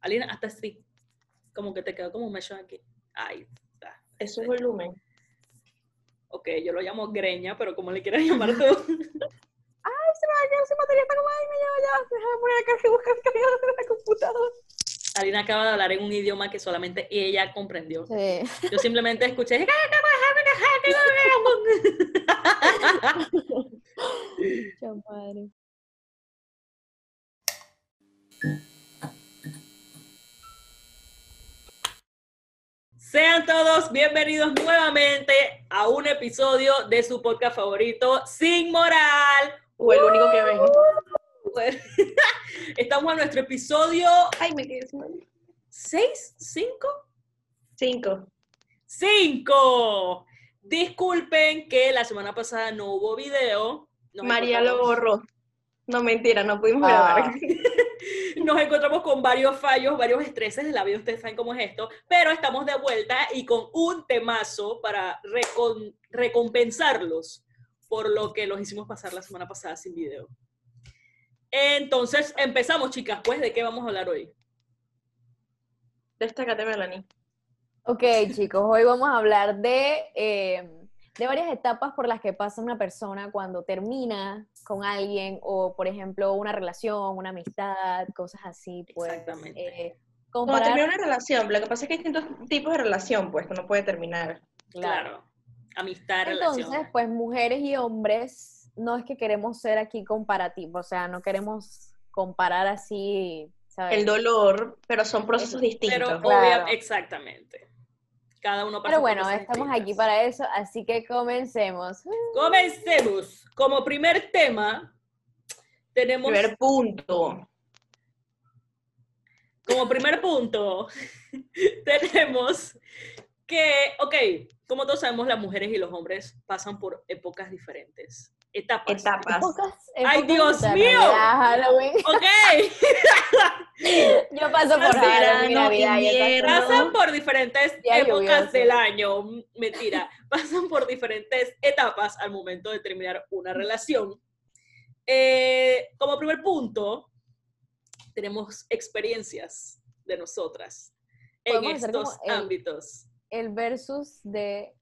Alina, hasta así. Como que te quedó como un mechón aquí. Ahí está. Eso es volumen. Ok, yo lo llamo greña, pero como le quieras llamar tú. Ay, se me va a quedar sin batería esta como, ay, me lleva ya. Déjame poner acá que buscar el cargador de la computadora. Alina acaba de hablar en un idioma que solamente ella comprendió. Sí. Yo simplemente escuché. Yo, madre. Sean todos bienvenidos nuevamente a un episodio de su podcast favorito, Sin Moral. O el único que ven. Estamos en nuestro episodio Ay, me quedé. 6, 5, Cinco. 5. Disculpen que la semana pasada no hubo video. María lo borró. No, mentira, no pudimos Ah. grabar. Nos encontramos con varios fallos, varios estreses de la vida, ustedes saben cómo es esto, pero estamos de vuelta y con un temazo para recon- recompensarlos por lo que los hicimos pasar la semana pasada sin video. Entonces, empezamos, chicas, pues, ¿de qué vamos a hablar hoy? Destácate, Melanie. Ok, chicos, hoy vamos a hablar de, eh, de varias etapas por las que pasa una persona cuando termina con alguien o, por ejemplo, una relación, una amistad, cosas así, pues. Exactamente. eh, Cuando comparar- termina una relación, lo que pasa es que hay distintos tipos de relación, pues, que uno puede terminar. Claro. Amistad, Entonces, relación. pues mujeres y hombres, no es que queremos ser aquí comparativos, o sea, no queremos comparar así, ¿sabes? El dolor, pero son procesos distintos. Pero, Claro. obvia- exactamente. Cada uno pasa Pero bueno, estamos distintas. aquí para eso, así que comencemos. Comencemos. Como primer tema, tenemos Primer punto. como primer punto, tenemos que, ok, como todos sabemos, las mujeres y los hombres pasan por épocas diferentes, etapas. Etapas. Épocas- ¡Ay, Dios mío! Halloween. Ok, Yo paso por Verano, Halloween, Navidad y pasan por diferentes Día épocas lluvioso. del año, mentira, pasan por diferentes etapas al momento de terminar una relación. Eh, como primer punto, tenemos experiencias de nosotras en estos el- ámbitos. el versus de,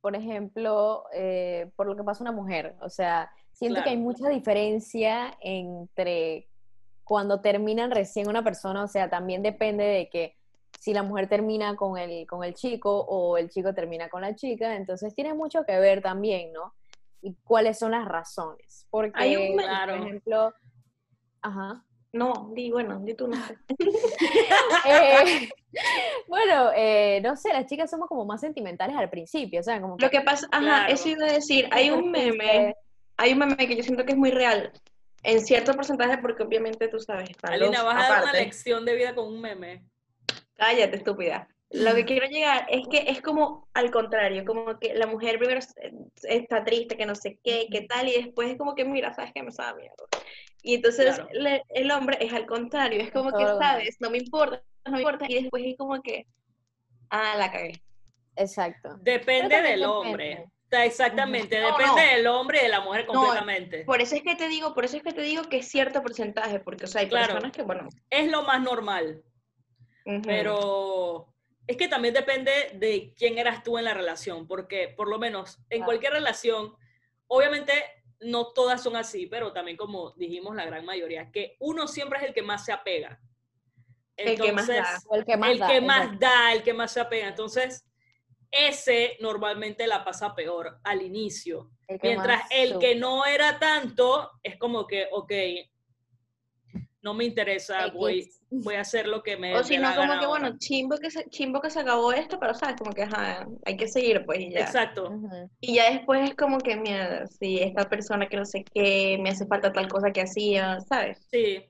por ejemplo, eh, por lo que pasa una mujer. O sea, siento que hay mucha diferencia entre cuando terminan recién una persona, o sea, también depende de que si la mujer termina con el, con el chico o el chico termina con la chica, entonces tiene mucho que ver también, ¿no? Y cuáles son las razones. Porque, Hay un- Claro. por ejemplo, ajá. No, di, bueno, di tú no sé. Eh, bueno, eh, no sé, las chicas somos como más sentimentales al principio, o sea, como que Lo que pasa, ajá, Claro. eso iba a decir, hay un meme, hay un meme que yo siento que es muy real, en cierto porcentaje, porque obviamente tú sabes, están Alina, los vas a dar una lección de vida con un meme. Cállate, estúpida. Lo que quiero llegar es que es como al contrario, como que la mujer primero es- está triste, que no sé qué, qué tal, y después es como que, mira, ¿sabes qué? Me sabe mierda. Y entonces Claro. le- el hombre es al contrario, es como que. ¿sabes? No me importa, no me importa, y después es como que, ah, la cagué. Exacto. Depende del depende. hombre. Exactamente, No, depende no. del hombre y de la mujer No, completamente. Por eso es que te digo, por eso es que te digo que es cierto porcentaje, porque, o sea, hay Claro. personas que, bueno, Es lo más normal, ujú. pero es que también depende de quién eras tú en la relación, porque por lo menos en cualquier relación, obviamente no todas son así, pero también como dijimos la gran mayoría, que uno siempre es el que más se apega. El que más da. Entonces, el que más el da, que más exacto. da, el que más se apega. Entonces, ese normalmente la pasa peor al inicio. El Mientras el que no era tanto, es como que, ok, no me interesa, voy, voy a hacer lo que me O si no, como que, ahora. bueno, chimbo que, se, chimbo que se acabó esto, pero, ¿sabes? Como que, ajá, hay que seguir, pues, y ya. Exacto. Y ya después es como que, mierda, si esta persona que no sé qué, me hace falta tal cosa que hacía, ¿sabes? Sí,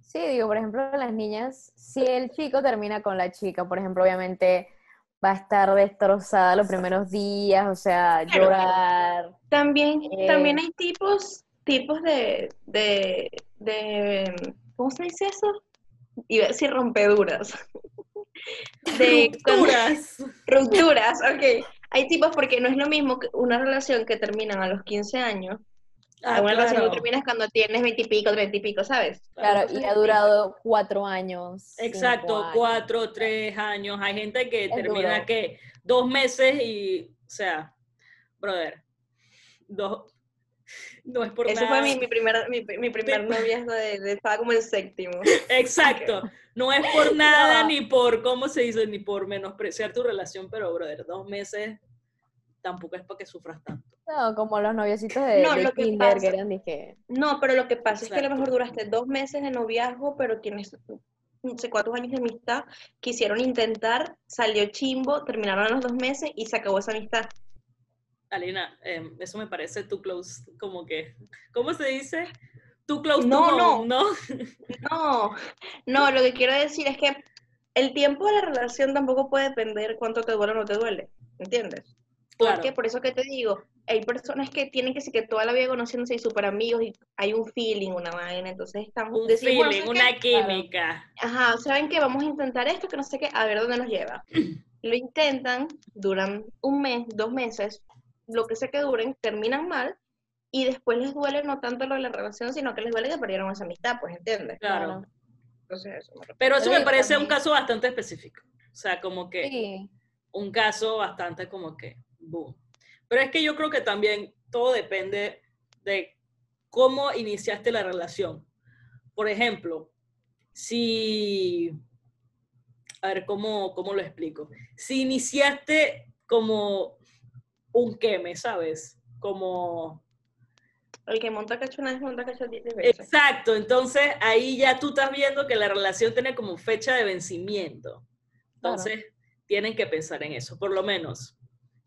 Sí, digo, por ejemplo, las niñas, si el chico termina con la chica, por ejemplo, obviamente va a estar destrozada los primeros días, o sea, Claro. llorar. También, Eh. también hay tipos, tipos de, de, de, ¿cómo se dice eso? Iba a decir rompeduras. De rupturas. rupturas, ok. Hay tipos porque no es lo mismo que una relación que terminan a los 15 años Ah, una relación tú terminas cuando tienes veintipico, treinta y pico, ¿sabes? Claro, y ha durado cuatro años. Exacto, años. cuatro, tres años. Hay gente que Es termina duro. que dos meses y, o sea, brother, dos, no es por Eso nada. fue mi, mi primer, mi, mi primer noviazgo de, de- estaba como en séptimo. Exacto, no es por nada No. ni por, ¿cómo se dice? Ni por menospreciar tu relación, pero, brother, dos meses tampoco es para que sufras tanto. No, como los noviecitos de, No, de lo que kinder que pasa- eran, dije, No, pero lo que pasa es que a lo mejor duraste dos meses de noviazgo, pero tienes no sé cuántos años de amistad, quisieron intentar, salió chimbo, terminaron los dos meses y se acabó esa amistad. Alina, em, eso me parece too close, como que, ¿cómo se dice? Too close No, to no. ¿no? No, no, lo que quiero decir es que el tiempo de la relación tampoco puede depender cuánto te duele o no te duele, ¿entiendes? Claro. Porque por eso que te digo, hay personas que tienen que ser que toda la vida conociéndose y súper amigos y hay un feeling, una vaina, entonces estamos Un decimos, feeling, ¿sabes una qué? química. Ajá, ¿saben qué? Vamos a intentar esto, que no sé qué, a ver dónde nos lleva. Lo intentan, duran un mes, dos meses, lo que sea que duren, terminan mal y después les duele no tanto lo de la relación, sino que les duele que perdieron esa amistad, pues, ¿entiendes? Claro. Entonces, eso me. Pero eso me parece un caso bastante específico. O sea, como que sí, un caso bastante como que, boom. Pero es que yo creo que también todo depende de cómo iniciaste la relación. Por ejemplo, si, a ver, ¿cómo, cómo lo explico? Si iniciaste como un queme, ¿sabes? Como El que monta cacho una vez, monta cacho diez veces. Exacto, entonces ahí ya tú estás viendo que la relación tiene como fecha de vencimiento. Entonces tienen que pensar en eso, por lo menos.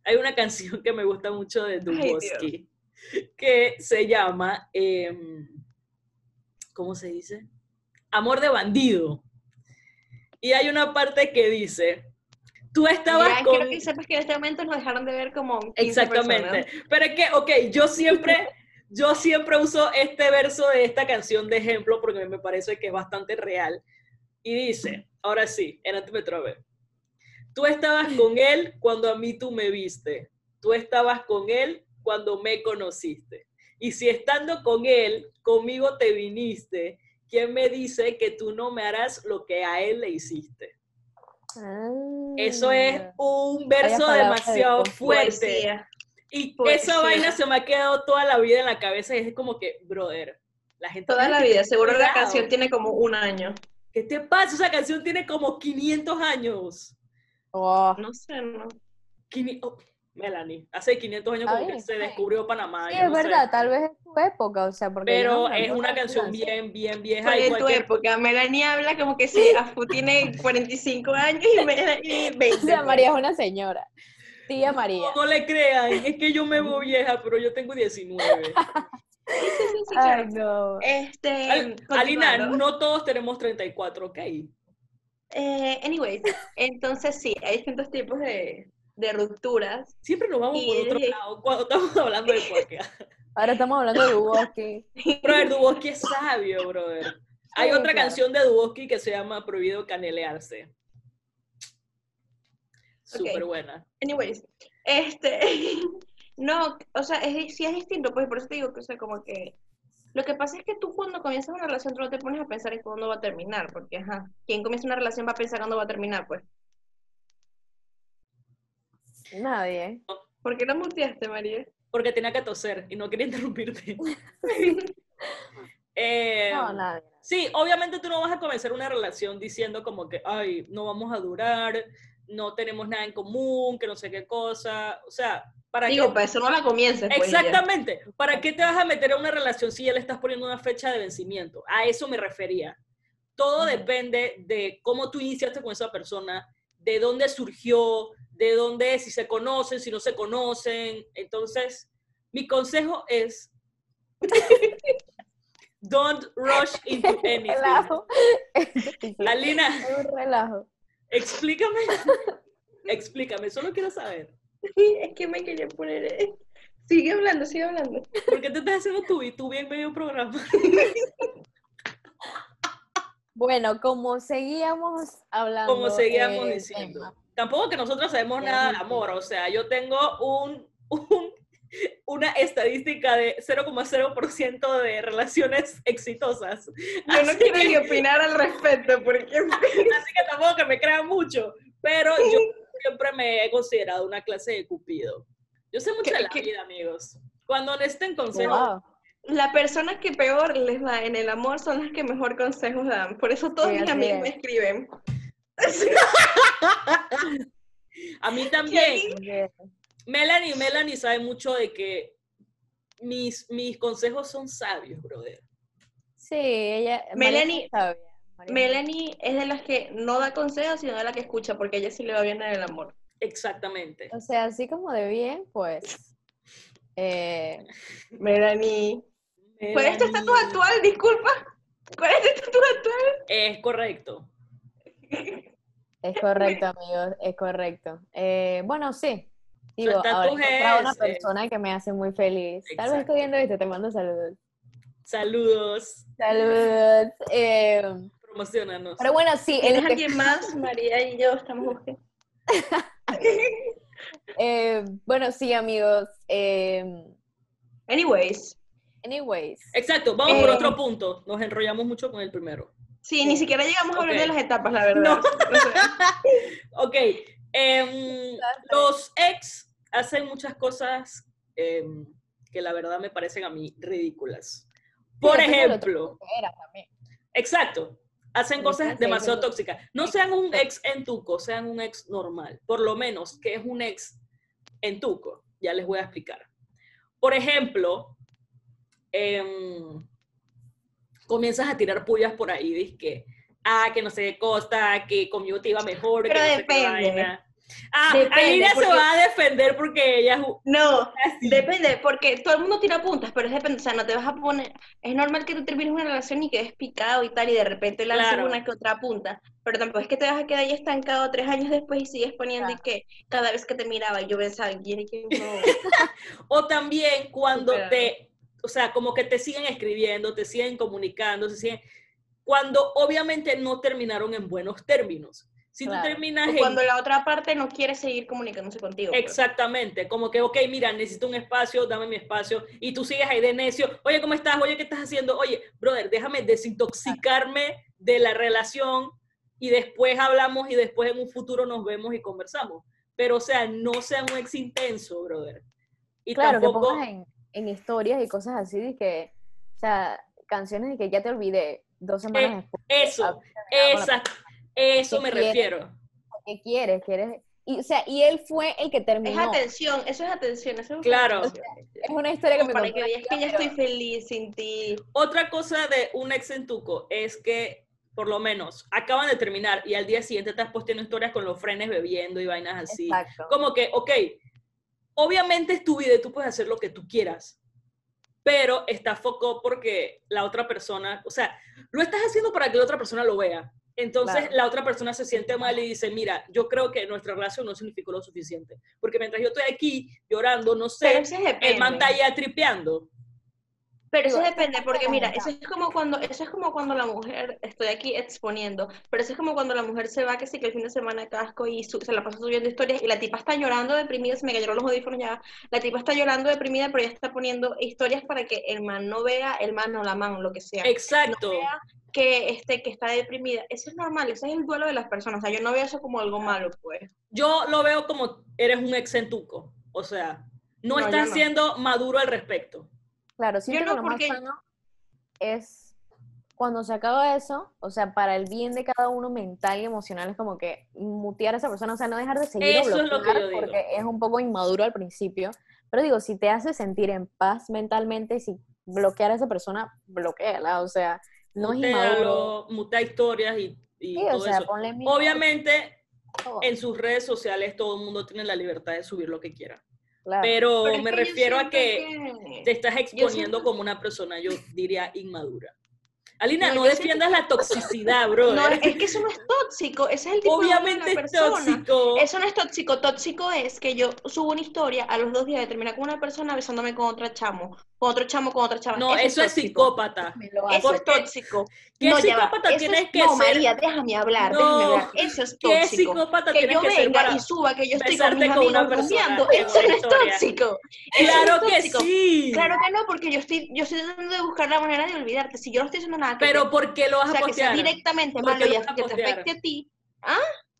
Hay una canción que me gusta mucho de. Duboski que se llama, em, ¿cómo se dice? Amor de bandido. Y hay una parte que dice, tú estabas Ya, con... quiero que sepas que en este momento nos dejaron de ver como 15 Exactamente. personas. Pero es que, ok, yo siempre, yo siempre uso este verso de esta canción de ejemplo porque me parece que es bastante real. Y dice, ahora sí, en antes me trabé. Tú estabas con él cuando a mí tú me viste. Tú estabas con él cuando me conociste. Y si estando con él, conmigo te viniste, ¿quién me dice que tú no me harás lo que a él le hiciste? Eso es Ah. un verso de demasiado fuerte. Poesía. Y Poesía. esa vaina se me ha quedado toda la vida en la cabeza y es como que, brother, la gente... Toda la vida, seguro la canción tiene como un año. ¿Qué te pasa? Esa canción tiene como 500 años. Oh, No sé, no. Quini- oh, Melanie, hace 500 años como que se descubrió Panamá. sí, es no sé. verdad, tal vez es tu época, o sea, porque Pero no es una canción canción. bien, bien vieja. En tu época. Melanie habla como que sí, Afu tiene 45 años y Melanie 20. O sea, María es una señora. Tía María. No, no le crean, es que yo me veo vieja, pero yo tengo 19. Sí, sí, sí, sí, Ay, claro. no. Este, Al- Alina, no todos tenemos 34, ¿ok? Eh, anyways, entonces sí, hay distintos tipos de, de rupturas. Siempre nos vamos por otro lado cuando estamos hablando de podcast. Ahora estamos hablando de Duboski. Brother, Duboski es sabio, brother. Hay Sí, otra claro. canción de Duboski que se llama Prohibido Canelearse. Súper buena. Anyways, este, no, o sea, es, sí es distinto, pues por eso te digo que, o sea, como que, lo que pasa es que tú cuando comienzas una relación, tú no te pones a pensar en cuándo va a terminar, porque, ajá, quien comienza una relación va a pensar cuándo va a terminar, pues. Nadie. ¿Por qué no muteaste, María? Porque tenía que toser y no quería interrumpirte. Eh, No, nadie. Sí, obviamente tú no vas a comenzar una relación diciendo como que, ay, no vamos a durar, no tenemos nada en común, que no sé qué cosa. O sea, ¿para Digo, qué? para eso no la comiences, pues. ya. Exactamente. ¿Para qué te vas a meter a una relación si ya le estás poniendo una fecha de vencimiento? A eso me refería. Todo Ujú. depende de cómo tú iniciaste con esa persona, de dónde surgió, de dónde, si se conocen, si no se conocen. Entonces, mi consejo es, don't rush into anything. Relajo. Alina, Es un relajo. explícame. Explícame, solo quiero saber. Es que me quería poner... eh, Sigue hablando, sigue hablando. ¿Por qué te estás haciendo tú y tú bien medio programa? Bueno, como seguíamos hablando. como seguíamos diciendo. tema, Tampoco que nosotros sabemos nada de amor, o sea, yo tengo un, un una estadística de 0,0% de relaciones exitosas. Yo no Así quiero que- ni opinar al respecto, porque Así que tampoco que me crean mucho, pero yo siempre me he considerado una clase de cupido. Yo sé mucho ¿Qué- de la vida, amigos. Cuando necesiten consejos, Wow. la persona que peor les da en el amor son las que mejor consejos dan. Por eso todos Sí, mis amigos es. me escriben. a mí también. Melanie, Melanie sabe mucho de que mis, mis consejos son sabios, brother. Sí, ella. Melanie- sabia, Melanie es de las que no da consejos, sino de las que escucha, porque a ella sí le va bien en el amor. Exactamente. O sea, así como de bien, pues. eh, Melanie. ¿Cuál es tu estatus Melanie. actual? Disculpa. ¿Cuál es tu estatus actual? Es correcto. Es correcto, amigos, es correcto. Eh, bueno, sí. Digo, ahora he una persona que me hace muy feliz. Tal vez Exacto. estoy viendo esto, te mando saludos. Saludos. Saludos. eh, Promocionanos. pero bueno, sí, en ¿Tienes lo que- alguien más? María y yo estamos buscando. eh, bueno, sí, amigos. eh, Anyways. anyways. Exacto, vamos por otro punto. Nos enrollamos mucho con el primero. Sí, ni siquiera llegamos a hablar de las etapas, la verdad. No. No sé. Ok. em, los ex hacen muchas cosas em, que la verdad me parecen a mí ridículas. Por ejemplo, también. exacto, hacen cosas demasiado tóxicas. No sean un ex en tuco, sean un ex normal. Por lo menos, que es un ex en tuco? Ya les voy a explicar. Por ejemplo, em, comienzas a tirar pullas por ahí, dices que, ah, que no sé qué cosa, que conmigo te iba mejor, que Pero no sé qué depende. vaina. Ah, Depende, Alina se porque- va a defender porque ella No, así. depende, porque todo el mundo tira puntas, pero es depende, o sea, no te vas a poner, es normal que tú termines una relación y quedes picado y tal, y de repente lanzas Claro. una que otra punta, pero tampoco es que te vas a quedar ahí estancado tres años después y sigues poniendo y que cada vez que te miraba yo pensaba, ¿quién es que no? O también cuando Supera. te, o sea, como que te siguen escribiendo, te siguen comunicando, se siguen, cuando obviamente no terminaron en buenos términos. Si Claro. tú terminas O en... cuando la otra parte no quiere seguir comunicándose contigo. pues. Exactamente, como que, ok, mira, necesito un espacio, dame mi espacio, y tú sigues ahí de necio, oye, ¿cómo estás? Oye, ¿qué estás haciendo? Oye, brother, déjame desintoxicarme de la relación y después hablamos y después en un futuro nos vemos y conversamos. Pero, o sea, no sea un ex intenso, brother. Y Claro, que tampoco... pongas en, historias y cosas así, de que, o sea, canciones de que ya te olvidé dos semanas Eh, después. Eso, Ah, esa, eso ¿Qué me quieres? refiero. ¿Qué quieres? ¿Quieres? Y, o sea, y él fue el que Es terminó. atención, eso es atención, eso es Claro. atención. Es una historia que Como me para que que ya pero- estoy feliz sin ti. Otra cosa de un ex en tuco es que, por lo menos, acaban de terminar y al día siguiente estás posteando historias con los frenes bebiendo y vainas así. Exacto. Como que, ok, obviamente es tu vida y tú puedes hacer lo que tú quieras, pero está foco porque la otra persona, o sea, lo estás haciendo para que la otra persona lo vea. Entonces Claro. la otra persona se siente mal y dice, mira, yo creo que nuestra relación no significó lo suficiente, porque mientras yo estoy aquí llorando, no sé, el man está allá tripeando. Pero eso depende, porque mira, eso es como cuando, eso es como cuando la mujer, estoy aquí exponiendo, pero eso es como cuando la mujer se va, que sí que el fin de semana casco y su- se la pasa subiendo historias y la tipa está llorando deprimida, se me cayeron los audífonos ya, la tipa está llorando deprimida, pero ella está poniendo historias para que el man no vea, el man o la man, lo que sea, Exacto. no vea que, este, que está deprimida. Eso es normal, ese es el duelo de las personas, o sea, yo no veo eso como algo malo, pues. Yo lo veo como eres un exentuco. O sea, no, No, estás no. siendo maduro al respecto. Claro, siento no, que lo porque- más sano es cuando se acaba eso, o sea, para el bien de cada uno mental y emocional, es como que mutear a esa persona, o sea, no dejar de seguir Eso es lo que bloquear yo digo. porque es un poco inmaduro al principio, pero digo, si te hace sentir en paz mentalmente, si bloquear a esa persona, bloqueala, o sea, no es inmaduro. Mutealo, mutea historias y, y Sí, o todo sea, eso. ponle miedo, Obviamente, en sus redes sociales todo el mundo tiene la libertad de subir lo que quiera. Claro. Pero, me refiero a que que- te estás exponiendo siento- como una persona, yo diría, inmadura. Alina, no, No, defiendas la toxicidad, bro. No, es que eso no es tóxico, ese es el tipo de Obviamente una es persona. tóxico. Eso no es tóxico, tóxico es que yo subo una historia a los dos días de terminar con una persona besándome con otra chamo, con otro chamo, con otra chama. No, eso es lo Eso es tóxico. ¿Qué no, psicópata Eso tienes es- que no, ser? María, déjame hablar, No. déjame hablar. Eso es ¿Qué tóxico. psicópata Que tienes yo que venga y suba que yo estoy con mis con amigos persona eso no es tóxico. No Claro es que sí. Claro que no, porque yo estoy, yo estoy tratando de buscar la manera de olvidarte. Si yo no estoy haciendo nada que Pero ¿por qué lo vas o sea, a que sea postear? directamente ¿Por malo y que te postear? afecte a ti,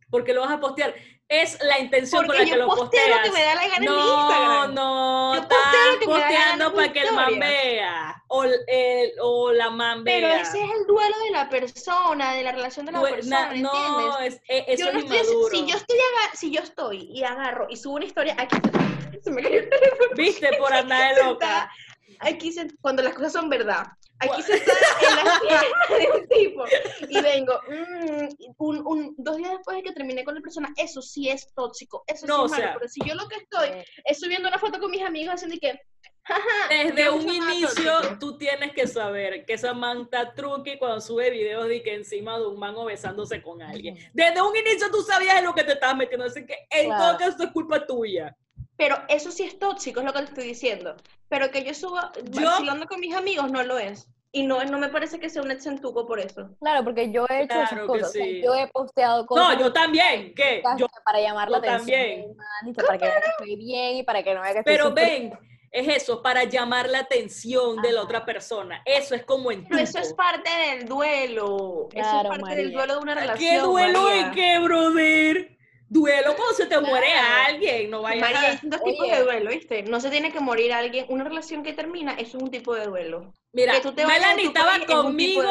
¿Por qué lo vas a postear? Es la intención con porque la que lo posteo posteas. lo que me da la gana en No, Instagram. no, posteo estás posteando en para que el man vea. O, el- o la man Pero vea. ese es el duelo de la persona, de la relación de la Due- persona, na- ¿entiendes? no, es, e- eso yo no es estoy, si yo estoy si yo estoy y agarro y subo una historia aquí se me cayó el teléfono. Viste por andar de loca. aquí se- cuando las cosas son verdad aquí sentada en la pierna de un tipo y vengo mm, un, un- dos días después de que terminé con la persona eso sí es tóxico eso No, sí o es malo sea- pero si yo lo que estoy es subiendo una foto con mis amigos haciendo que jaja Desde un inicio, tóxico. tú tienes que saber que esa man está truqui cuando sube videos de que encima de un man o besándose con alguien. Desde un inicio tú sabías en lo que te estabas metiendo, así que en Claro. todo caso es culpa tuya. Pero eso sí es tóxico, es lo que te estoy diciendo. Pero que yo suba Yo- vacilando con mis amigos no lo es. Y no, no me parece que sea un exentuco por eso. Claro, porque yo he hecho Claro esas cosas. o sea, sí. yo he posteado cosas. No, yo también, ¿qué? Yo, para llamar la yo atención. también. del man, para que vea que estoy bien y para que no vea que estoy pero súper- ven, es eso, para llamar la atención de la Ajá. otra persona. Eso es como en Pero eso es parte del duelo. eso Claro, es parte del María. duelo de una relación. ¿Qué duelo María. y qué, brother? Duelo cuando se te muere Claro. alguien, no vayas María, a... hay dos tipos de duelo, ¿viste? No se tiene que morir alguien. Una relación que termina, es un tipo de duelo. Mira, que tú te Melanie estaba conmigo.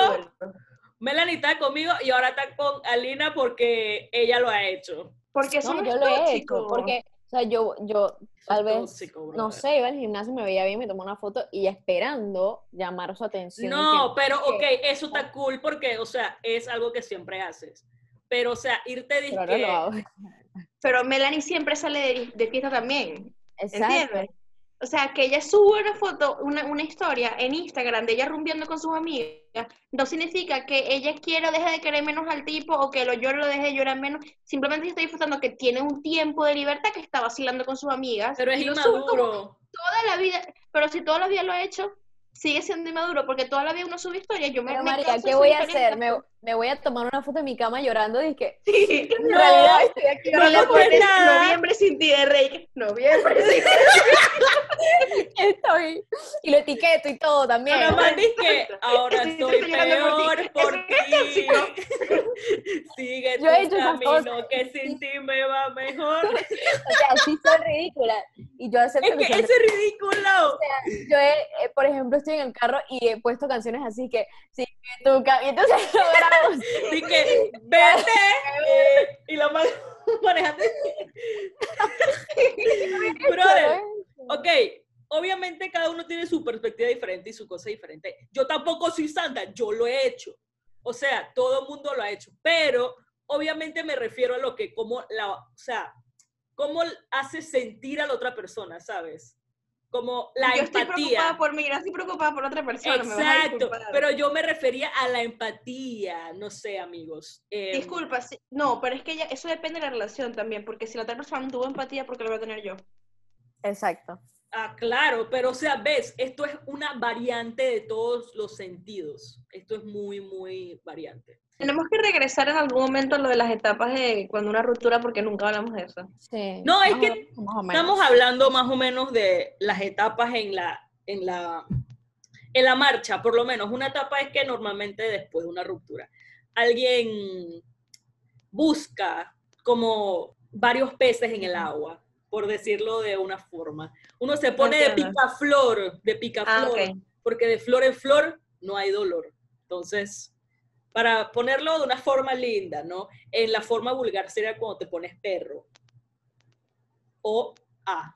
Melanie está conmigo y ahora está con Alina porque ella lo ha hecho. Porque eso No, no, yo es lo he hecho. Porque, o sea, yo, yo tal vez, tóxico, no sé, iba al gimnasio, me veía bien, me tomó una foto y esperando llamar su atención. No, que- pero ok, eso está cool porque, o sea, es algo que siempre haces. Pero, o sea, irte Pero hago. Pero Melanie siempre sale de, de fiesta también. Exacto. ¿Entiendes? O sea, que ella sube una foto, una, una historia en Instagram de ella rumbeando con sus amigas, no significa que ella quiera o deje de querer menos al tipo o que lo llore o lo deje de llorar menos. Simplemente está disfrutando que tiene un tiempo de libertad que está vacilando con sus amigas. Pero es inmaduro. toda la vida. Pero si toda la vida lo ha hecho, sigue siendo inmaduro porque toda la vida uno sube historias. Yo me, Pero me María, de ¿qué voy a hacer? Me, me voy a tomar una foto en mi cama llorando y que Sí. en No, realidad estoy aquí No pues pones nada. noviembre sin ti de Rey. Noviembre sin ti. estoy. Y lo etiqueto y todo también. Nada más que ahora Estoy estoy llorando por ti. peor por ti. Sigue Yo he tu hecho esas camino, que sin ti me va mejor. O sea, sí son ridículas. Y yo acepto Es que ese es ridículo. yo he, eh, por ejemplo, estoy en el carro y he puesto canciones así que, sí, tú, y entonces lo grabo. Así que, vete. eh, y la mano manejando. Brother, ok, obviamente cada uno tiene su perspectiva diferente y su cosa diferente. Yo tampoco soy santa, yo lo he hecho. O sea, todo el mundo lo ha hecho, pero obviamente me refiero a lo que como la, o sea, cómo hace sentir a la otra persona, ¿sabes? Como la yo estoy empatía. preocupada por mí, no estoy preocupada por otra persona. Exacto, pero yo me refería a la empatía, no sé, amigos. Eh, Disculpa, no, pero es que ya, eso depende de la relación también, porque si la otra persona no tuvo empatía, ¿por qué lo voy a tener yo? Exacto. Ah, claro, pero o sea, ves, esto es una variante de todos los sentidos. Esto es muy, muy variante. Tenemos que regresar en algún momento a lo de las etapas de cuando una ruptura, porque nunca hablamos de eso. Sí. No, es que menos. Estamos hablando más o menos de las etapas en la, en la, en la marcha, por lo menos. Una etapa es que normalmente después de una ruptura, alguien busca como varios peces en el agua, por decirlo de una forma. Uno se pone de picaflor, de picaflor, Ah, porque de flor en flor no hay dolor. Entonces, para ponerlo de una forma linda, ¿no? En la forma vulgar sería cuando te pones perro. O A.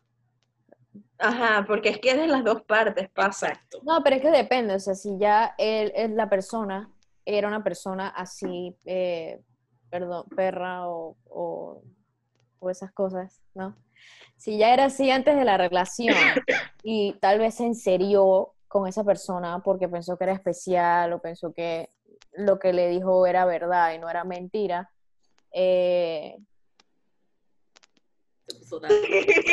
Ajá, porque es que es de las dos partes pasa. Exacto. No, pero es que depende, o sea, si ya él, él- la persona era una persona así, eh, perdón, perra o, o, o esas cosas, ¿no? Si ya era así antes de la relación y tal vez se enserió con esa persona porque pensó que era especial o pensó que lo que le dijo era verdad y no era mentira. Eh,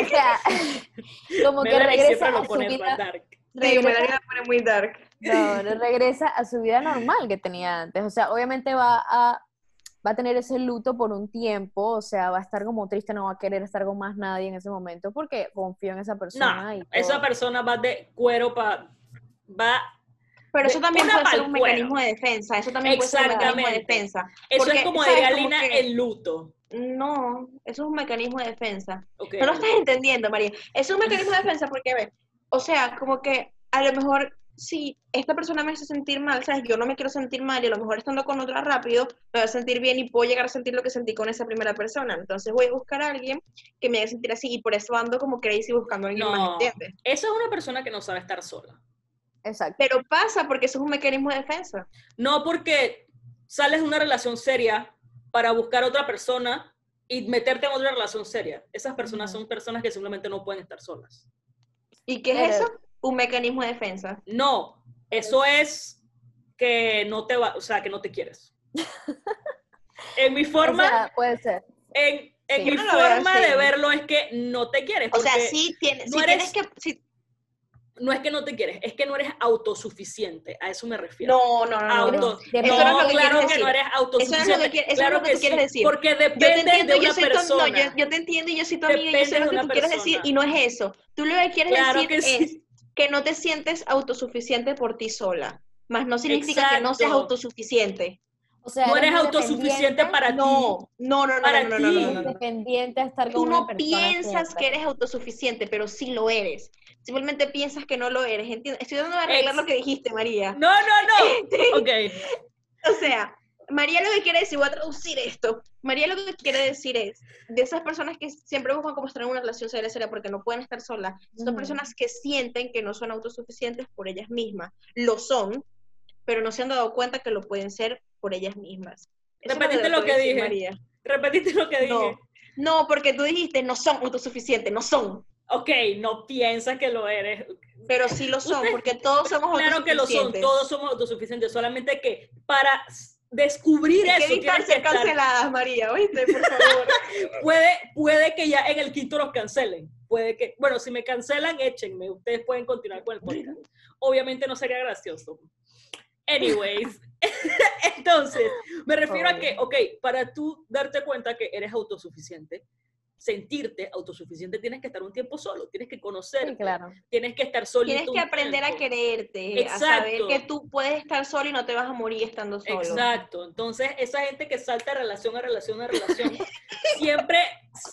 o sea, como que regresa a su vida, regresa- muy dark. no, no, regresa a su vida normal que tenía antes. O sea, obviamente va a, va a tener ese luto por un tiempo, o sea, va a estar como triste, no va a querer estar con más nadie en ese momento porque confió en esa persona. y todo. Esa persona va de cuero para... Va... Pero eso De también puede ser un cuero. mecanismo de defensa. Eso también puede ser un mecanismo de defensa. Eso Porque, es como ¿sabes? diría Como Lina, que- el luto. No, eso es un mecanismo de defensa. No lo estás entendiendo, María. Es un mecanismo de defensa porque, ve, o sea, como que a lo mejor si esta persona me hace sentir mal, ¿sabes? Yo no me quiero sentir mal y a lo mejor estando con otra rápido me voy a sentir bien y puedo llegar a sentir lo que sentí con esa primera persona. Entonces voy a buscar a alguien que me haga sentir así y por eso ando como crazy buscando a alguien más, No. ¿entiendes? Eso es una persona que no sabe estar sola. Exacto. Pero pasa porque eso es un mecanismo de defensa. No porque sales de una relación seria para buscar otra persona y meterte en otra relación seria. Esas personas son personas que simplemente no pueden estar solas. ¿Y qué es Pero- eso? Un mecanismo de defensa. No, eso es que no te va, o sea, que no te quieres. En mi O forma, sea, puede ser. en, en Sí. mi no veo forma de verlo es que no te quieres. O sea, sí, tiene, no sí eres- tienes que... sí- No es que no te quieres, es que no eres autosuficiente. A eso me refiero. No, no, no, Auto- Eso no es lo que claro que decir. no eres autosuficiente. Eso es lo que, eso claro es lo que tú quieres decir. Porque Yo te depende entiendo, de yo una tu, persona. no, yo, yo te entiendo y yo soy tu amiga, y yo sé lo que tú quieres decir y no es eso. Tú lo que quieres Claro decir es que no te sientes autosuficiente por ti sola, más no significa que no seas Exacto. autosuficiente. O sea, no eres autosuficiente para ti. No, no, no, no, Para no, no, no, no, ti. no, muy no. dependiente a estar Tú con no una piensas que eres autosuficiente, pero sí lo eres. Simplemente piensas que no lo eres, ¿entiendes? Estoy dando a arreglar Ex- lo que dijiste, María. No, no, no. Ok. O sea, María lo que quiere decir, voy a traducir esto. María lo que quiere decir es, de esas personas que siempre buscan como estar en una relación seria, seria porque no pueden estar solas, son Ujú. personas que sienten que no son autosuficientes por ellas mismas. Lo son, pero no se han dado cuenta que lo pueden ser por ellas mismas. Eso es Repetiste lo que decir dije. María. Repetiste lo que dije. No, no, porque tú dijiste no son autosuficientes, no son, Ok, no piensas que lo eres. pero sí lo son, Ustedes- porque todos somos Claro que lo son, autosuficientes. todos somos autosuficientes, solamente que para descubrir Hay eso estar, canceladas, María, ¿oíste? Por favor. puede, puede que ya en el quinto los cancelen, puede que, bueno, si me cancelan, échenme, ustedes pueden continuar con el podcast. Obviamente no sería gracioso. Anyways, entonces, me refiero a que, ok, para tú darte cuenta que eres autosuficiente, sentirte autosuficiente, tienes que estar un tiempo solo, tienes que conocer, Sí, claro. tienes que estar solito. Tienes que aprender a quererte, a saber Exacto. que tú puedes estar solo y no te vas a morir estando solo. Exacto. Entonces, esa gente que salta de relación a relación a relación, siempre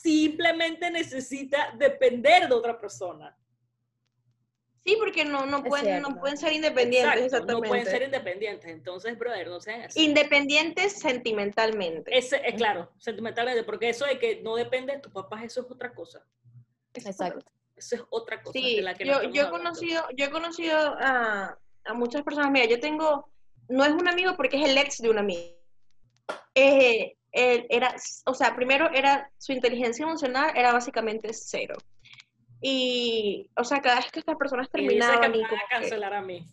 simplemente necesita depender de otra persona. Sí, porque no, no, Es pueden, no pueden ser independientes, Exacto, exactamente. No pueden ser independientes. Entonces, brother, no sean así. Independientes sentimentalmente. Ese, es claro, sentimentalmente, porque eso de que no depende de tus papás, eso es otra cosa. Exacto. Eso es otra cosa Sí, de la que no yo, yo he hablando. conocido, yo he conocido a, a muchas personas. Mira, yo tengo, no es un amigo porque es el ex de un amigo. Eh, él era, o sea, primero era su inteligencia emocional era básicamente cero. Y, o sea, cada vez que estas personas Y dice que terminaban me y van como a que- cancelar a mí.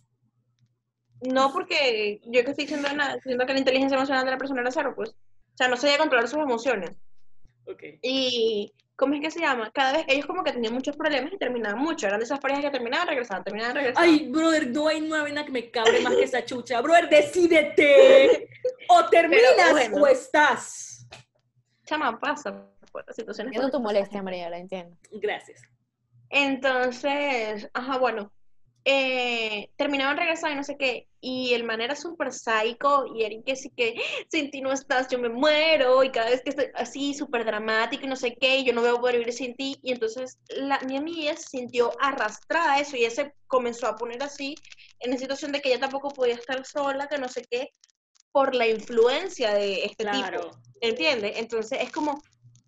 No, porque yo que estoy diciendo, nada, diciendo que la inteligencia emocional de la persona era cero, pues. O sea, no sabía controlar sus emociones. Y, ¿cómo es que se llama? Cada vez, ellos como que tenían muchos problemas y terminaban mucho. Eran de esas parejas que terminaban, regresaban, terminaban, regresaban. Ay, brother, no hay una vaina que me cabre más que esa chucha. Brother, decídete. O terminas bueno. o estás. Chama, pasa por las situaciones. Entiendo tu molestia, María, la entiendo. Gracias. Entonces, ajá, bueno, eh, terminaban regresando y no sé qué, y el man era súper psycho, y era que sí que, sin ti no estás, yo me muero, y cada vez que estoy así, súper dramático y no sé qué, y yo no voy a poder vivir sin ti, y entonces la, mi amiga se sintió arrastrada a eso, y ella se comenzó a poner así, en la situación de que ella tampoco podía estar sola, que no sé qué, por la influencia de este tipo. Claro. ¿Entiendes? Entonces es como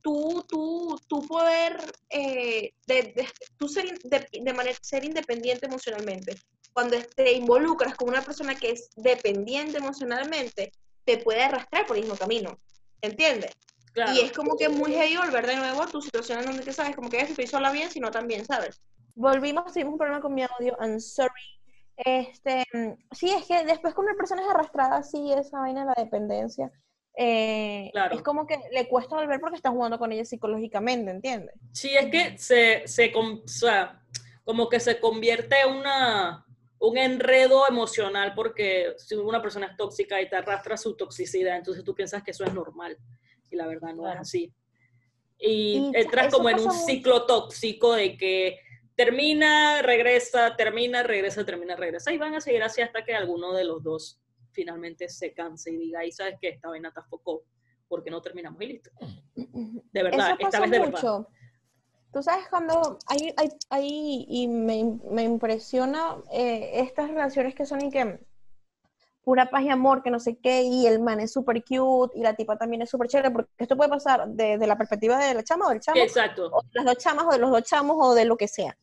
tú, tú, tú poder, eh, de, de- tú ser, de, de manera, ser independiente emocionalmente. Cuando te involucras con una persona que es dependiente emocionalmente, te puede arrastrar por el mismo camino. ¿Entiendes? Claro. Y es como que muy heavy volver de nuevo a tu situación en donde te sabes, como que si estoy sola bien, si no también, ¿sabes? Volvimos, tuvimos un problema con mi audio, I'm sorry. Este, mm, sí, es que después con una persona es arrastrada así, esa vaina de la dependencia, eh, Claro. es como que le cuesta volver porque está jugando con ella psicológicamente, ¿entiendes? Sí, es que se, se com- o sea, como que se convierte en una, un enredo emocional porque si una persona es tóxica y te arrastra su toxicidad, entonces tú piensas que eso es normal y la verdad no Claro. es así. Y, Y entras como en un ciclo tóxico de que termina, regresa, termina, regresa, termina, regresa y van a seguir así hasta que alguno de los dos finalmente se canse y diga, y sabes que esta vaina te afocó, porque no terminamos y listo. De verdad, Eso esta pasa vez de verdad. mucho. Tú sabes cuando hay, hay, hay- y me, me impresiona eh, estas relaciones que son y que pura paz y amor, que no sé qué, y el man es súper cute y la tipa también es súper chévere, porque esto puede pasar desde la perspectiva de la chama o del chamo, Exacto. o de las dos chamas o de los dos chamos o de lo que sea.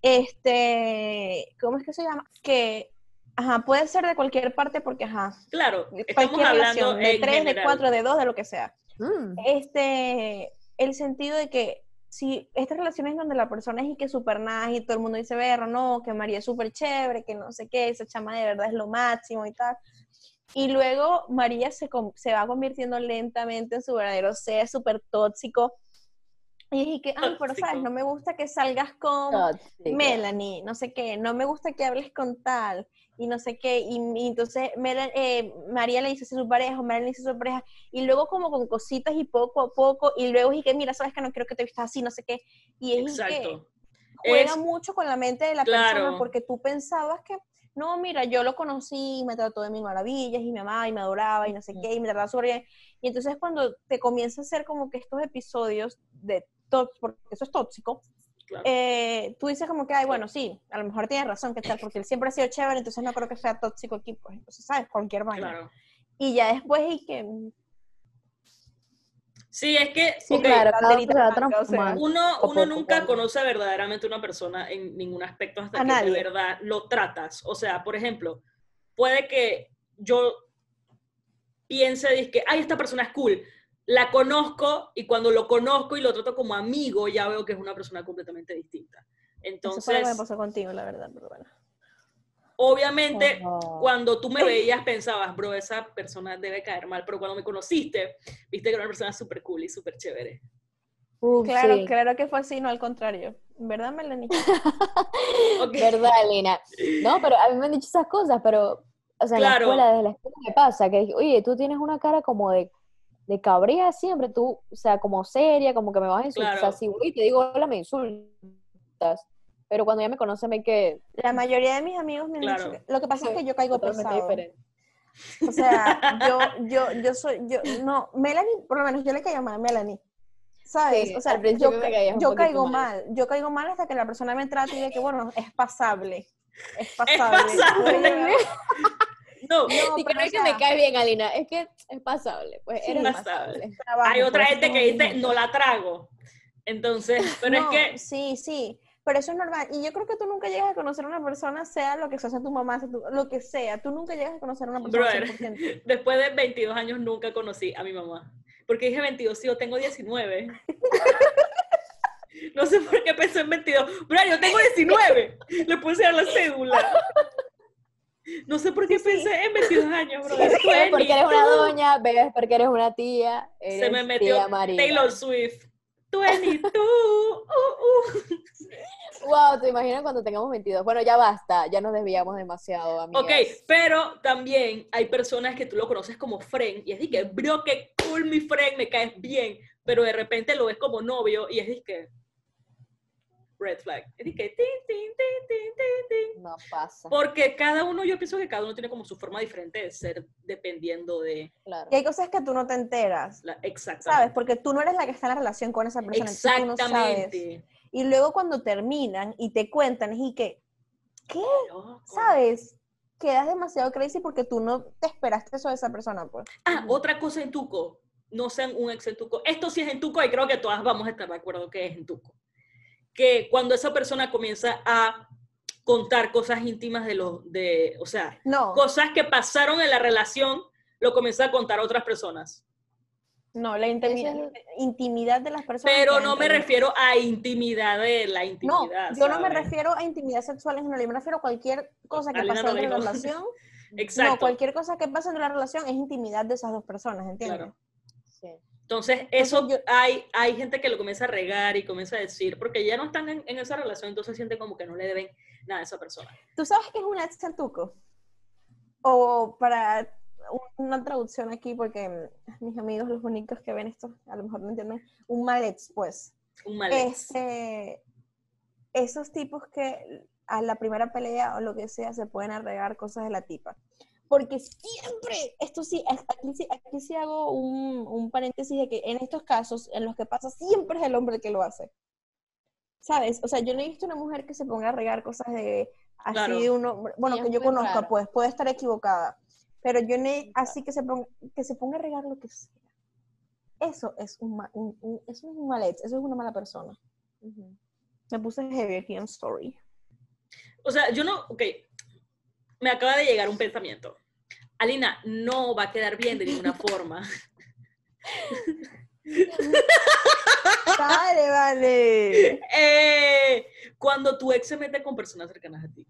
Este, ¿cómo es que se llama? Que, ajá, puede ser de cualquier parte porque, ajá, Claro, estamos cualquier hablando relación, de tres, de general. cuatro, de dos, de lo que sea Mm. este, el sentido de que si estas relaciones donde la persona es y que súper nice y todo el mundo dice, berro, no, que María es súper chévere, que no sé qué, esa chama de verdad es lo máximo y tal. Y luego María se, se va convirtiendo lentamente en su verdadero ser, súper tóxico. Y dije que, ay, pero sabes, no me gusta que salgas con Tóxico. Melanie, no sé qué, no me gusta que hables con tal, y no sé qué, y, y entonces Mela- eh, María le dice a su pareja, o Melanie le dice a su pareja, y luego como con cositas y poco a poco, y luego y que mira, sabes que no quiero que te vistas así, no sé qué, y es y que Exacto. juega Es- mucho con la mente de la Claro. persona, porque tú pensabas que, no, mira, yo lo conocí, y me trató de mil maravillas, y me amaba, y me adoraba, y no sé qué, y me trataba súper bien, y entonces cuando te comienza a hacer como que estos episodios de porque eso es tóxico, Claro. eh, tú dices como que, ay, bueno, sí, a lo mejor tienes razón, ¿qué tal? Porque él siempre ha sido chévere, entonces no creo que sea tóxico aquí, pues, entonces, ¿sabes? Cualquier vaina. Claro. Y ya después, y que, mm, Sí, es que Sí, ok, claro, uno o sea, uno, poco nunca conoce verdaderamente una persona en ningún aspecto hasta A que nadie. de verdad lo tratas. O sea, por ejemplo, puede que yo piense, dizque, ay, esta persona es cool. La conozco y cuando lo conozco y lo trato como amigo, ya veo que es una persona completamente distinta. eso fue lo que me Entonces, pasó contigo, la verdad, pero bueno. obviamente, Ojo. cuando tú me veías pensabas, bro, esa persona debe caer mal, pero cuando me conociste, viste que era una persona súper cool y súper chévere. Uf, Claro, sí. claro que fue así, no al contrario. ¿Verdad, Melanie? Ok. ¿Verdad, Lina? No, pero a mí me han dicho esas cosas, pero, o sea, en Claro. la escuela, desde la escuela me pasa, que dije, oye, tú tienes una cara como de, de cabría siempre, tú, o sea, como seria, como que me vas a insultar, Claro. o sea, si voy y te digo hola, me insultas, pero cuando ya me conocen ven que La mayoría de mis amigos me han Claro. dicho que- lo que pasa es que yo caigo pesado. diferente. O sea, yo, yo, yo soy, yo, no, Melanie, por lo menos yo le caigo mal a Melanie. ¿Sabes? Sí, o sea, yo, me yo caigo mal. mal. Yo caigo mal hasta que la persona me trata y de que, bueno, es pasable. Es Es pasable. Pasable. No, Y que pero, no o es que me cae bien, Alina, es que es pasable, pues Sí, eres pasable. pasable. hay otra por eso gente que dice, no la trago. Entonces, pero No, es que, Sí, sí, pero eso es normal. Y yo creo que tú nunca llegas a conocer a una persona, sea lo que sea, sea tu mamá, sea tu- lo que sea. Tú nunca llegas a conocer a una persona Brother. 100%. después de 22 años nunca conocí a mi mamá. Porque dije 22, sí, yo tengo 19. No sé por qué pensé en 22. Bro, yo tengo 19. Le puse a la cédula. No sé por qué pensé en 22 años, bro. Bebes porque eres una doña, bebes porque eres una tía, eres Se me metió tía María. Taylor Swift. 22. Uh, uh. Wow, ¿te imaginas cuando tengamos 22? Bueno, ya basta, ya nos desviamos demasiado, amigas. Ok, pero también hay personas que tú lo conoces como friend y es de que, bro, qué cool mi friend, me caes bien, pero de repente lo ves como novio y es de que, red flag. Es que, tin, tin, tin, tin, tin, tin. No pasa, Porque cada uno, yo pienso que cada uno tiene como su forma diferente de ser dependiendo de claro. Y hay cosas que tú no te enteras, la exacta. ¿sabes? Porque tú no eres la que está en la relación con esa persona. tú no sabes. Exactamente. Y luego cuando terminan y te cuentan, y que, ¿qué? Loco. ¿Sabes? Quedas demasiado crazy porque tú no te esperaste eso de esa persona, pues. Ah, otra cosa en Tuco. No sean un ex en Tuco. Esto sí es en Tuco y creo que todas vamos a estar de acuerdo que es en Tuco. Que cuando esa persona comienza a contar cosas íntimas de los, de, o sea, No, cosas que pasaron en la relación, lo comienza a contar a otras personas. No, la intimidad, Eso intimidad de las personas. Pero no me refiero a intimidad de la No, intimidad. yo no me ¿sabes? refiero a intimidad sexual en general, yo me refiero a cualquier cosa que Alina pase no de la relación. Exacto. No, cualquier cosa que pase en la relación es intimidad de esas dos personas, ¿entiendes? Claro. Sí. Entonces, eso hay, hay gente que lo comienza a regar y comienza a decir, porque ya no están en, en esa relación, entonces sienten como que no le deben nada a esa persona. ¿Tú sabes qué es un exentuco? O para un- una traducción aquí, porque mm, mis amigos, los únicos que ven esto, a lo mejor no entienden, un mal ex, pues. Un mal ex. Este, esos tipos que a la primera pelea o lo que sea se pueden arreglar cosas de la tipa. Porque siempre, esto sí, aquí sí, aquí sí hago un, un paréntesis de que en estos casos, en los que pasa, siempre es el hombre el que lo hace. ¿Sabes? O sea, yo no he visto una mujer que se ponga a regar cosas de así Claro. de un hombre, bueno, que yo conozca, raro. pues, puede estar equivocada. Pero yo no he- así que se ponga, que se ponga a regar lo que sea. Eso es un, ma- un- un- eso es un mal ex, eso es una mala persona. Ujú. Me puse heavy aquí en story. O sea, yo no, ok, me acaba de llegar un pensamiento. Alina, no va a quedar bien de ninguna forma. Vale, vale. Eh, cuando tu ex se mete con personas cercanas a ti.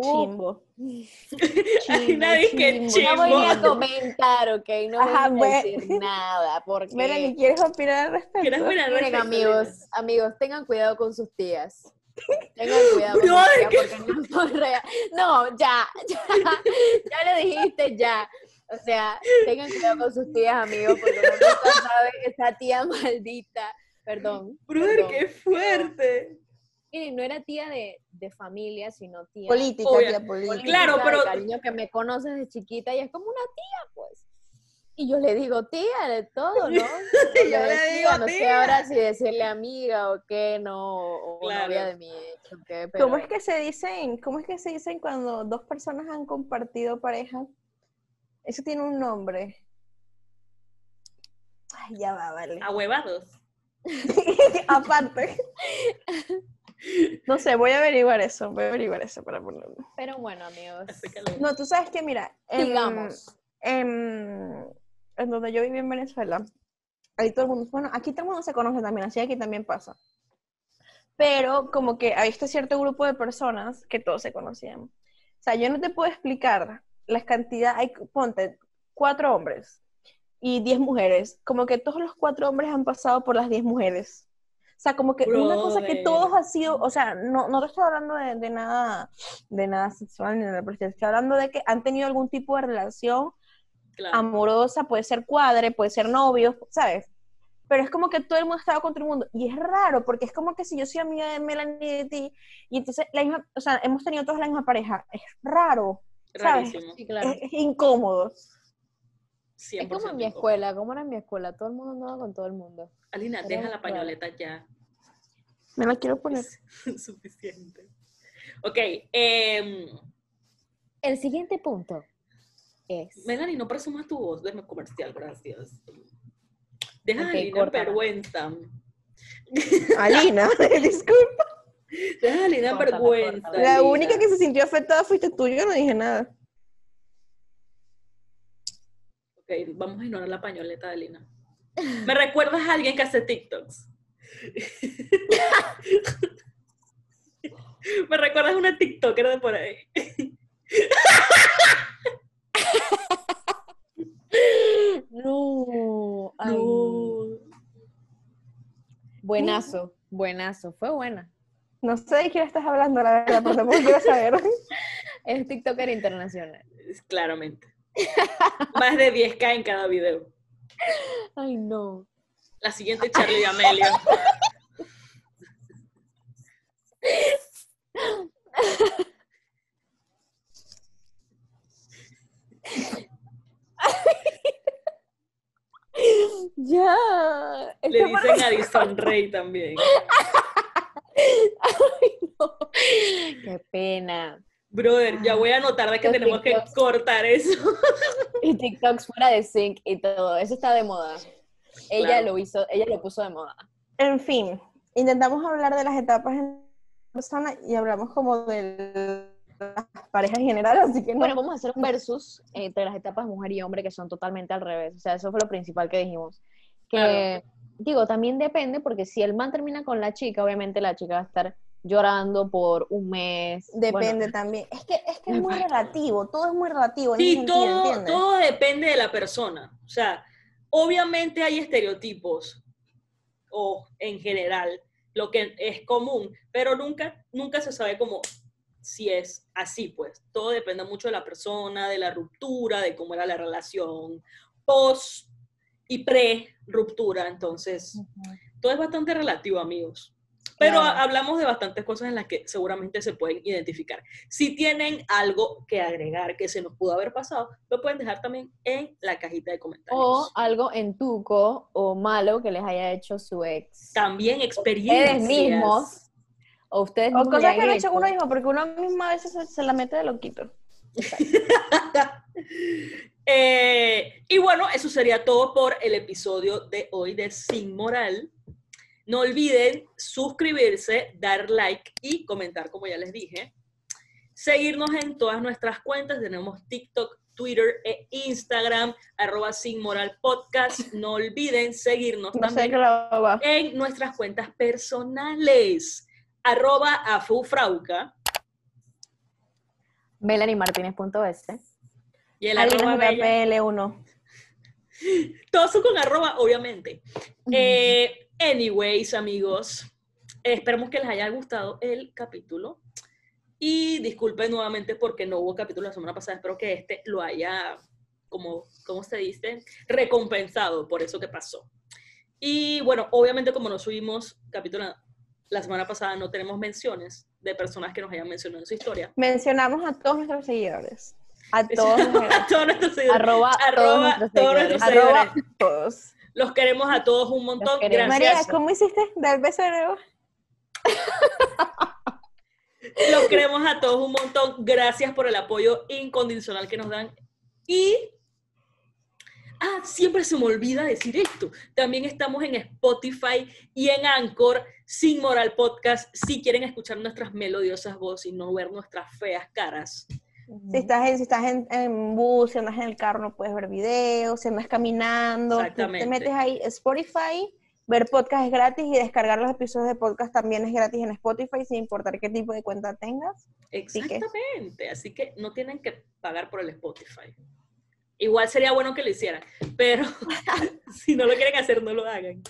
Chimbo. Alina dice que chimbo. No voy a comentar, ¿ok? No voy Ajá, a bueno. decir nada, porque... Melanie, ¿quieres opinar al respecto? ¿Quieres opinar al Miren, respecto, amigos, Alina? amigos, tengan cuidado con sus tías. Tengan cuidado sus tías porque no. No, ya, ya, ya lo dijiste, ya. O sea, tengan cuidado con sus tías, amigos, porque nunca sabe esa tía maldita. Perdón. Brother, perdón. qué fuerte. Miren, no era tía de, de familia, sino tía Política, Obvio. tía, política. política, Claro, pero- cariño que me conoces de chiquita y es como una tía, pues. Y yo le digo tía de todo, ¿no? Yo le decía, digo no sé ahora si decirle amiga o qué, no, o Claro. novia de mi ex, o qué, pero ¿Cómo es que se dicen, cómo es que se dicen cuando dos personas han compartido pareja? Eso tiene un nombre. Ay, ya va, vale. Ahuevados. Aparte. No sé, voy a averiguar eso, voy a averiguar eso para ponerlo. Pero bueno, amigos. No, tú sabes que, mira, en, Digamos. en, en donde yo viví en Venezuela, ahí todo el mundo, bueno, aquí todo el mundo se conoce también, así aquí también pasa. Pero como que había este cierto grupo de personas que todos se conocían. O sea, yo no te puedo explicar las cantidades, hay, ponte, cuatro hombres y diez mujeres, como que todos los cuatro hombres han pasado por las diez mujeres. O sea, como que una cosa que Brother. todos han sido, o sea, no, no te estoy hablando de, de nada, de nada sexual ni nada, pero te estoy hablando de que han tenido algún tipo de relación Claro. amorosa, puede ser cuadre, puede ser novio, ¿sabes? Pero es como que todo el mundo estaba contra el mundo. Y es raro, porque es como que si yo soy amiga de Melanie y de ti, y entonces la misma, o sea, hemos tenido todos la misma pareja. Es raro, ¿sabes? Rarísimo. Sí, claro. es, es incómodo. 100% Es como en mi escuela, ¿cómo era en mi escuela? Todo el mundo andaba con todo el mundo. Alina, Era deja la pañoleta ya. Me la quiero poner. Es suficiente. Ok. em, El siguiente punto es... Melanie, no presumas tu voz de comercial, gracias. Deja a Ok, Alina vergüenza. Alina, disculpa. Deja a Alina vergüenza. La Alina. única que se sintió afectada fuiste tú, yo no dije nada. Ok, vamos a ignorar la pañoleta de Alina. ¿Me recuerdas a alguien que hace TikToks? Me recuerdas a una TikToker de por ahí. No. ay, No. Buenazo, buenazo. Fue buena. No sé de quién estás hablando, la verdad, pero tampoco quiero saber. Es TikToker internacional. Claramente. Más de 10k en cada video. Ay, no. La siguiente Charlie y Amelia. Ya. Le Esta dicen Addison Rey también. No. Qué pena. Brother, ya voy a anotar de que Los tenemos que cortar eso. Y TikToks fuera de sync y todo. Eso está de moda. Ella Claro. lo hizo, ella lo puso de moda. En fin, intentamos hablar de las etapas en persona y hablamos como de las parejas en general, así que no. Bueno, vamos a hacer un versus entre las etapas mujer y hombre que son totalmente al revés. O sea, eso fue lo principal que dijimos. Que, Claro. digo, también depende porque si el man termina con la chica, obviamente la chica va a estar llorando por un mes. Depende Bueno, también. Es que, es que es muy relativo, todo es muy relativo Sí, todo, todo depende de la persona. O sea, obviamente hay estereotipos, o en general, lo que es común, pero nunca, nunca se sabe como si es así, pues. Todo depende mucho de la persona, de la ruptura, de cómo era la relación, post y pre-ruptura. Entonces, todo es bastante relativo, amigos. Pero Claro. hablamos de bastantes cosas en las que seguramente se pueden identificar. Si tienen algo que agregar que se nos pudo haber pasado, lo pueden dejar también en la cajita de comentarios. O algo en tuco o malo que les haya hecho su ex. también experiencias. Ustedes mismos. O ustedes O cosas que han han hecho uno mismo, porque uno mismo a veces se, se la mete de loquito. Eh, y bueno, eso sería todo por el episodio de hoy de Sin Moral. No olviden suscribirse, dar like y comentar, como ya les dije. Seguirnos en todas nuestras cuentas. Tenemos TikTok, Twitter e Instagram, arroba Sin Moral Podcast. No olviden seguirnos No también en nuestras cuentas personales, arroba afufrauca MelanieMartinez.es. y el arroba bella. JPL1. Todos son con arroba, obviamente. Eh, anyways, amigos, esperemos que les haya gustado el capítulo. Y disculpen nuevamente porque no hubo capítulo la semana pasada. Espero que este lo haya, como, ¿cómo se dice? Recompensado por eso que pasó. Y bueno, obviamente como no subimos capítulo la semana pasada, no tenemos menciones de personas que nos hayan mencionado en su historia. Mencionamos a todos nuestros seguidores. A todos, a todos nuestros seguidores. Arroba, Arroba todos nuestros todos seguidores. arroba todos. Los queremos a todos un montón. Gracias. María, ¿cómo hiciste? Dar beso de nuevo. Los queremos a todos un montón. Gracias por el apoyo incondicional que nos dan. Y. Ah, siempre se me olvida decir esto. También estamos en Spotify y en Anchor, Sin Moral Podcast, si quieren escuchar nuestras melodiosas voces y no ver nuestras feas caras. Si estás, en, si estás en, en bus, si andas en el carro, no puedes ver videos, si andas caminando, te metes ahí, Spotify, ver podcast es gratis y descargar los episodios de podcast también es gratis en Spotify, sin importar qué tipo de cuenta tengas. que- Exactamente. Así que no tienen que pagar por el Spotify. Igual sería bueno que lo hicieran, pero si no lo quieren hacer, no lo hagan.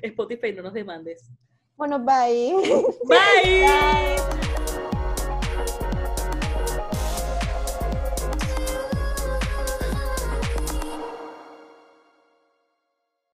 Spotify, no nos demandes. Bueno, bye. Bye.